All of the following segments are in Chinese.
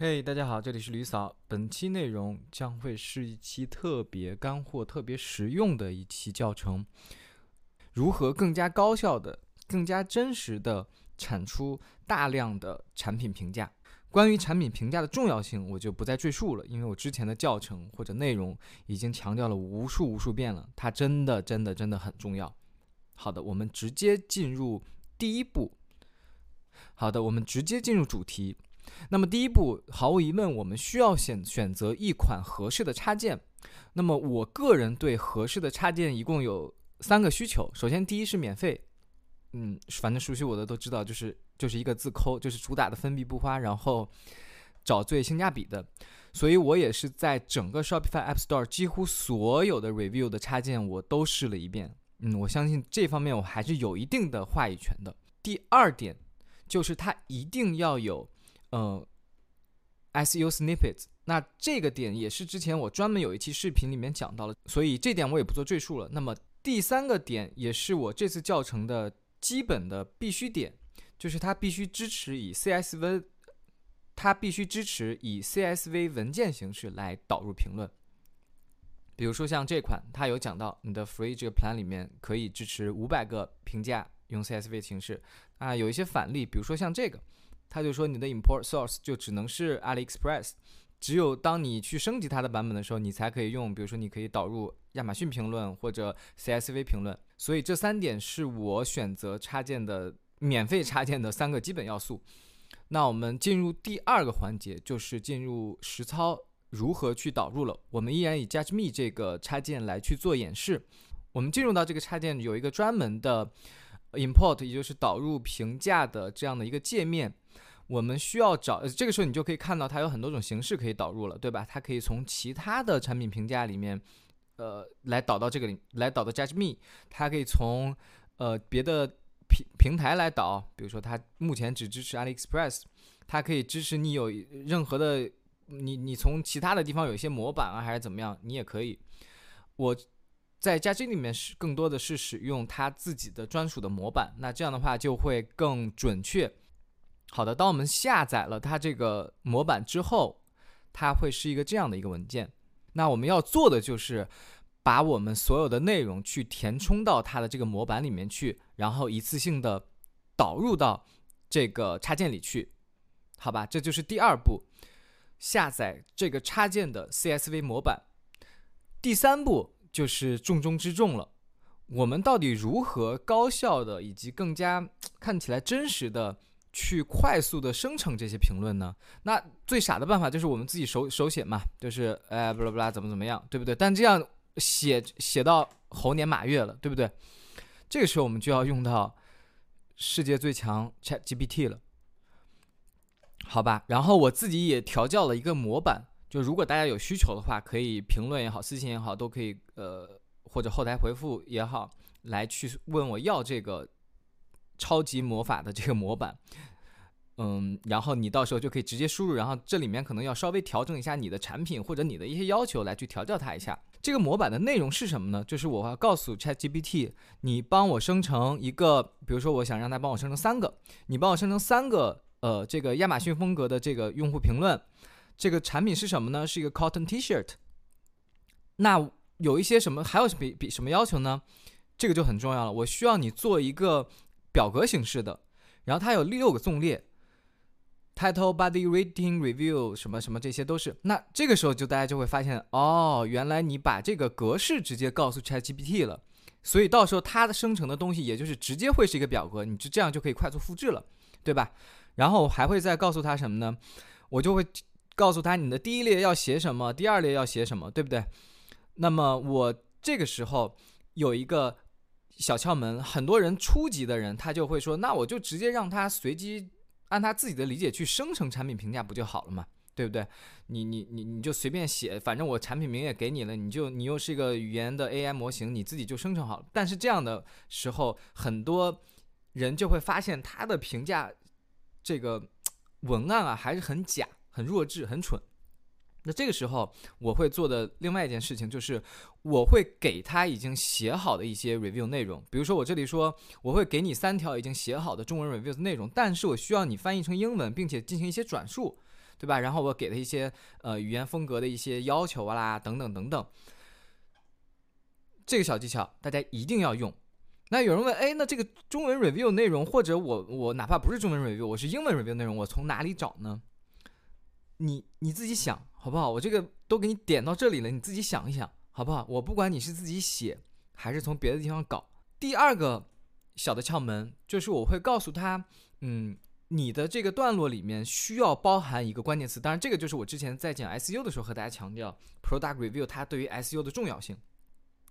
嘿大家好，这里是吕嫂。本期内容将会是一期特别干货、特别实用的一期教程，如何更加高效的、更加真实的产出大量的产品评价。关于产品评价的重要性，我就不再赘述了，因为我之前的教程或者内容已经强调了无数无数遍了，它真的、真的、真的很重要。好的，我们直接进入第一步。好的，我们直接进入主题。那么第一步，毫无疑问，我们需要选选择一款合适的插件。那么我个人对合适的插件一共有三个需求。首先，第一是免费，嗯，反正熟悉我的都知道，就是就是一个字抠，就是主打的分币不花，然后找最性价比的。所以我也是在整个 Shopify App Store 几乎所有的 review 的插件我都试了一遍。嗯，我相信这方面我还是有一定的话语权的。第二点就是它一定要有。呃，SEO snippets，那这个点也是之前我专门有一期视频里面讲到了，所以这点我也不做赘述了。那么第三个点也是我这次教程的基本的必须点，就是它必须支持以 CSV，它必须支持以 CSV 文件形式来导入评论。比如说像这款，它有讲到你的 free 这个 plan 里面可以支持五百个评价用 CSV 形式啊，有一些反例，比如说像这个。他就说你的 import source 就只能是 AliExpress，只有当你去升级它的版本的时候，你才可以用。比如说，你可以导入亚马逊评论或者 CSV 评论。所以这三点是我选择插件的免费插件的三个基本要素。那我们进入第二个环节，就是进入实操如何去导入了。我们依然以 Judge Me 这个插件来去做演示。我们进入到这个插件有一个专门的 import，也就是导入评价的这样的一个界面。我们需要找，这个时候你就可以看到它有很多种形式可以导入了，对吧？它可以从其他的产品评价里面，呃，来导到这个里，来导到 Judge Me。它可以从呃别的平平台来导，比如说它目前只支持 AliExpress，它可以支持你有任何的，你你从其他的地方有一些模板啊，还是怎么样，你也可以。我在 Judge Me 里面是更多的是使用它自己的专属的模板，那这样的话就会更准确。好的，当我们下载了它这个模板之后，它会是一个这样的一个文件。那我们要做的就是把我们所有的内容去填充到它的这个模板里面去，然后一次性的导入到这个插件里去，好吧？这就是第二步，下载这个插件的 CSV 模板。第三步就是重中之重了，我们到底如何高效的以及更加看起来真实的？去快速的生成这些评论呢？那最傻的办法就是我们自己手手写嘛，就是哎，不啦不啦，怎么怎么样，对不对？但这样写写到猴年马月了，对不对？这个时候我们就要用到世界最强 Chat GPT 了，好吧？然后我自己也调教了一个模板，就如果大家有需求的话，可以评论也好，私信也好，都可以呃，或者后台回复也好，来去问我要这个。超级魔法的这个模板，嗯，然后你到时候就可以直接输入，然后这里面可能要稍微调整一下你的产品或者你的一些要求来去调教它一下。这个模板的内容是什么呢？就是我要告诉 ChatGPT，你帮我生成一个，比如说我想让它帮我生成三个，你帮我生成三个，呃，这个亚马逊风格的这个用户评论，这个产品是什么呢？是一个 cotton T-shirt。那有一些什么，还有比比什么要求呢？这个就很重要了，我需要你做一个。表格形式的，然后它有六个纵列，title、body、rating、review 什么什么，这些都是。那这个时候就大家就会发现，哦，原来你把这个格式直接告诉 ChatGPT 了，所以到时候它的生成的东西也就是直接会是一个表格，你就这样就可以快速复制了，对吧？然后还会再告诉他什么呢？我就会告诉他你的第一列要写什么，第二列要写什么，对不对？那么我这个时候有一个。小窍门，很多人初级的人他就会说，那我就直接让他随机按他自己的理解去生成产品评价不就好了嘛，对不对？你你你你就随便写，反正我产品名也给你了，你就你又是一个语言的 AI 模型，你自己就生成好了。但是这样的时候，很多人就会发现他的评价这个文案啊还是很假、很弱智、很蠢。那这个时候，我会做的另外一件事情就是，我会给他已经写好的一些 review 内容。比如说，我这里说，我会给你三条已经写好的中文 review 的内容，但是我需要你翻译成英文，并且进行一些转述。对吧？然后我给他一些呃语言风格的一些要求啊啦，等等等等。这个小技巧大家一定要用。那有人问，哎，那这个中文 review 内容，或者我我哪怕不是中文 review，我是英文 review 内容，我从哪里找呢？你你自己想好不好？我这个都给你点到这里了，你自己想一想好不好？我不管你是自己写还是从别的地方搞。第二个小的窍门就是我会告诉他，嗯，你的这个段落里面需要包含一个关键词。当然，这个就是我之前在讲 SU 的时候和大家强调 product review 它对于 SU 的重要性。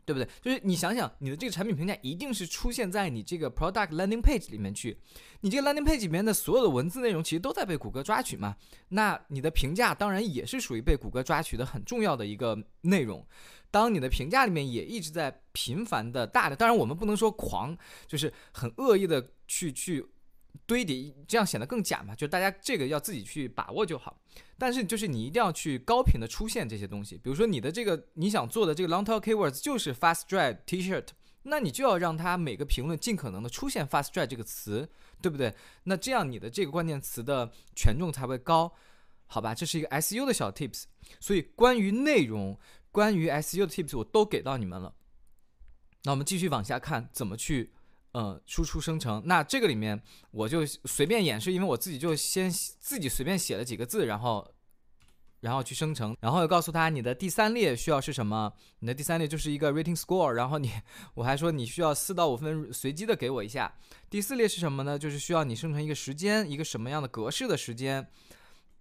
对不对？就是你想想，你的这个产品评价一定是出现在你这个 product landing page 里面去。你这个 landing page 里面的所有的文字内容，其实都在被谷歌抓取嘛。那你的评价当然也是属于被谷歌抓取的很重要的一个内容。当你的评价里面也一直在频繁的大的，当然我们不能说狂，就是很恶意的去去。堆叠这样显得更假嘛？就大家这个要自己去把握就好。但是就是你一定要去高频的出现这些东西。比如说你的这个你想做的这个 long tail keywords 就是 fast dry T-shirt，那你就要让它每个评论尽可能的出现 fast dry 这个词，对不对？那这样你的这个关键词的权重才会高，好吧？这是一个 SU 的小 tips。所以关于内容，关于 SU 的 tips 我都给到你们了。那我们继续往下看，怎么去？嗯，输出生成，那这个里面我就随便演示，因为我自己就先自己随便写了几个字，然后，然后去生成，然后又告诉他你的第三列需要是什么，你的第三列就是一个 rating score，然后你我还说你需要四到五分随机的给我一下，第四列是什么呢？就是需要你生成一个时间，一个什么样的格式的时间，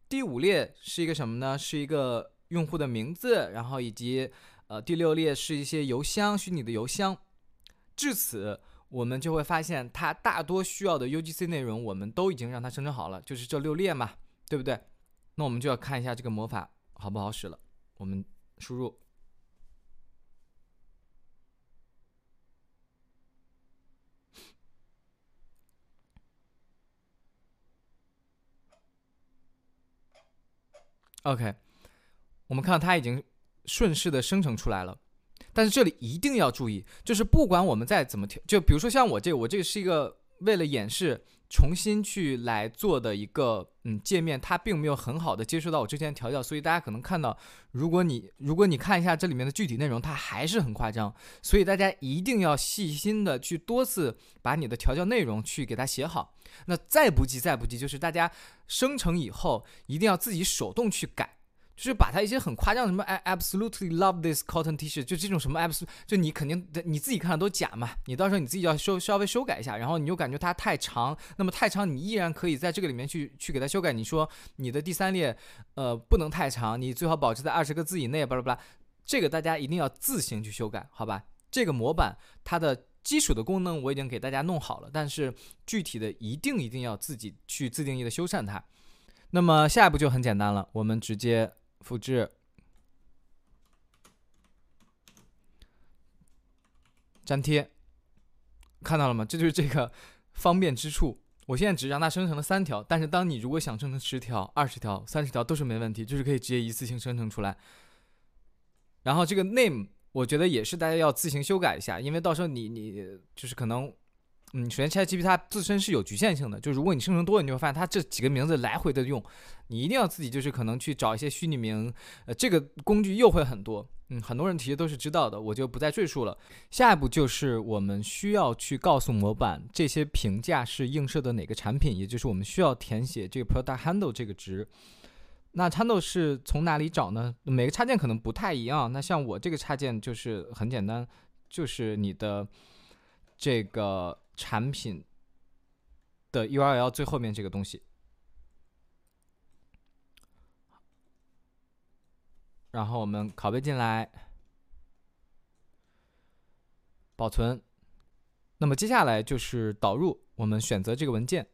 第五列是一个什么呢？是一个用户的名字，然后以及呃第六列是一些邮箱，虚拟的邮箱，至此。我们就会发现，它大多需要的 UGC 内容，我们都已经让它生成好了，就是这六列嘛，对不对？那我们就要看一下这个魔法好不好使了。我们输入，OK，我们看到它已经顺势的生成出来了。但是这里一定要注意，就是不管我们再怎么调，就比如说像我这个，我这个是一个为了演示重新去来做的一个嗯界面，它并没有很好的接受到我之前调教，所以大家可能看到，如果你如果你看一下这里面的具体内容，它还是很夸张，所以大家一定要细心的去多次把你的调教内容去给它写好。那再不济再不济，就是大家生成以后一定要自己手动去改。就是把它一些很夸张的什么 I absolutely love this cotton T-shirt，就这种什么 abs，就你肯定你自己看的都假嘛，你到时候你自己要修稍微修改一下，然后你又感觉它太长，那么太长你依然可以在这个里面去去给它修改。你说你的第三列，呃，不能太长，你最好保持在二十个字以内，巴拉巴拉，这个大家一定要自行去修改，好吧？这个模板它的基础的功能我已经给大家弄好了，但是具体的一定一定要自己去自定义的修缮它。那么下一步就很简单了，我们直接。复制，粘贴，看到了吗？这就是这个方便之处。我现在只让它生成了三条，但是当你如果想生成十条、二十条、三十条都是没问题，就是可以直接一次性生成出来。然后这个 name，我觉得也是大家要自行修改一下，因为到时候你你就是可能。嗯，首先，ChatGPT 它自身是有局限性的，就如果你生成多了，你就会发现它这几个名字来回的用，你一定要自己就是可能去找一些虚拟名，呃，这个工具又会很多，嗯，很多人其实都是知道的，我就不再赘述了。下一步就是我们需要去告诉模板这些评价是映射的哪个产品，也就是我们需要填写这个 Product Handle 这个值。那 Handle 是从哪里找呢？每个插件可能不太一样。那像我这个插件就是很简单，就是你的这个。产品的 URL 最后面这个东西，然后我们拷贝进来，保存。那么接下来就是导入，我们选择这个文件。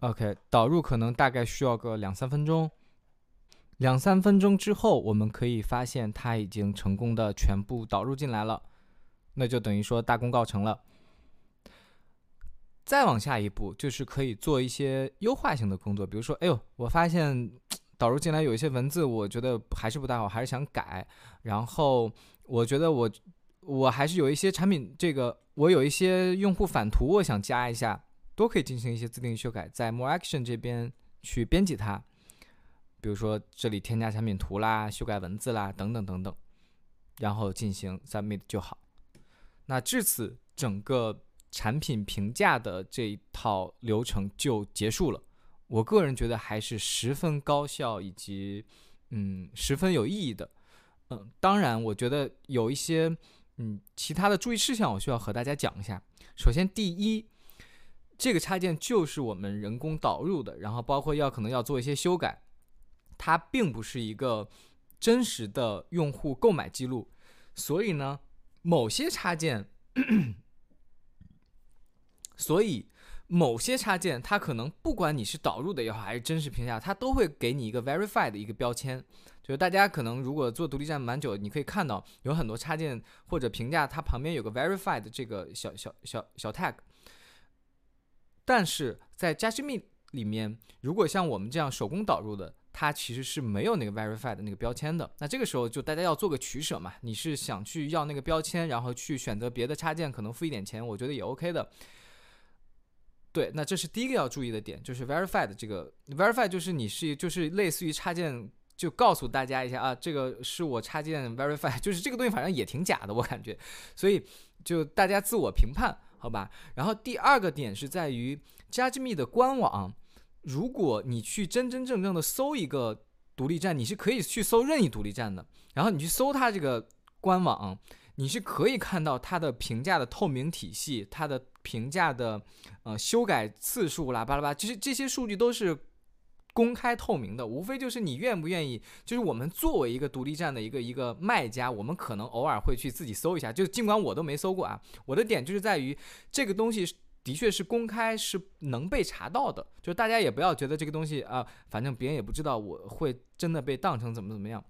OK，导入可能大概需要个两三分钟。两三分钟之后，我们可以发现它已经成功的全部导入进来了，那就等于说大功告成了。再往下一步，就是可以做一些优化性的工作，比如说，哎呦，我发现 导入进来有一些文字，我觉得还是不大好，还是想改。然后我觉得我我还是有一些产品，这个我有一些用户反图，我想加一下，都可以进行一些自定义修改，在 More Action 这边去编辑它。比如说这里添加产品图啦、修改文字啦等等等等，然后进行 Submit 就好。那至此，整个产品评价的这一套流程就结束了。我个人觉得还是十分高效以及嗯十分有意义的。嗯，当然，我觉得有一些嗯其他的注意事项，我需要和大家讲一下。首先，第一，这个插件就是我们人工导入的，然后包括要可能要做一些修改。它并不是一个真实的用户购买记录，所以呢，某些插件，所以某些插件它可能不管你是导入的也好，还是真实评价，它都会给你一个 verified 的一个标签。就是大家可能如果做独立站蛮久，你可以看到有很多插件或者评价，它旁边有个 verified 这个小小小小 tag。但是在 j a s m i 里面，如果像我们这样手工导入的，它其实是没有那个 verified 的那个标签的。那这个时候就大家要做个取舍嘛。你是想去要那个标签，然后去选择别的插件，可能付一点钱，我觉得也 OK 的。对，那这是第一个要注意的点，就是 verified 这个 verified 就是你是就是类似于插件，就告诉大家一下啊，这个是我插件 verify，就是这个东西反正也挺假的，我感觉。所以就大家自我评判，好吧。然后第二个点是在于 JudgeMe 的官网。如果你去真真正正的搜一个独立站，你是可以去搜任意独立站的。然后你去搜它这个官网，你是可以看到它的评价的透明体系，它的评价的呃修改次数啦，巴拉巴，其实这些数据都是公开透明的。无非就是你愿不愿意，就是我们作为一个独立站的一个一个卖家，我们可能偶尔会去自己搜一下。就尽管我都没搜过啊，我的点就是在于这个东西。的确是公开，是能被查到的。就大家也不要觉得这个东西啊，反正别人也不知道，我会真的被当成怎么怎么样。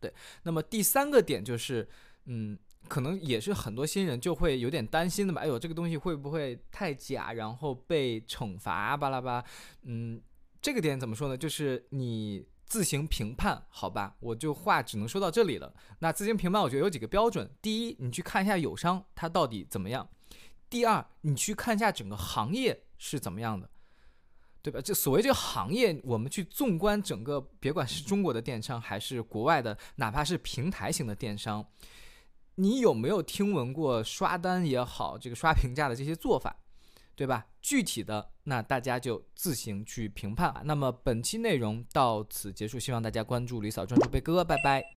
对，那么第三个点就是，嗯，可能也是很多新人就会有点担心的吧。哎呦，这个东西会不会太假，然后被惩罚巴拉巴？嗯，这个点怎么说呢？就是你自行评判，好吧？我就话只能说到这里了。那自行评判，我觉得有几个标准。第一，你去看一下友商它到底怎么样。第二，你去看一下整个行业是怎么样的，对吧？这所谓这个行业，我们去纵观整个，别管是中国的电商还是国外的，哪怕是平台型的电商，你有没有听闻过刷单也好，这个刷评价的这些做法，对吧？具体的，那大家就自行去评判。那么本期内容到此结束，希望大家关注李嫂专注贝哥，拜拜。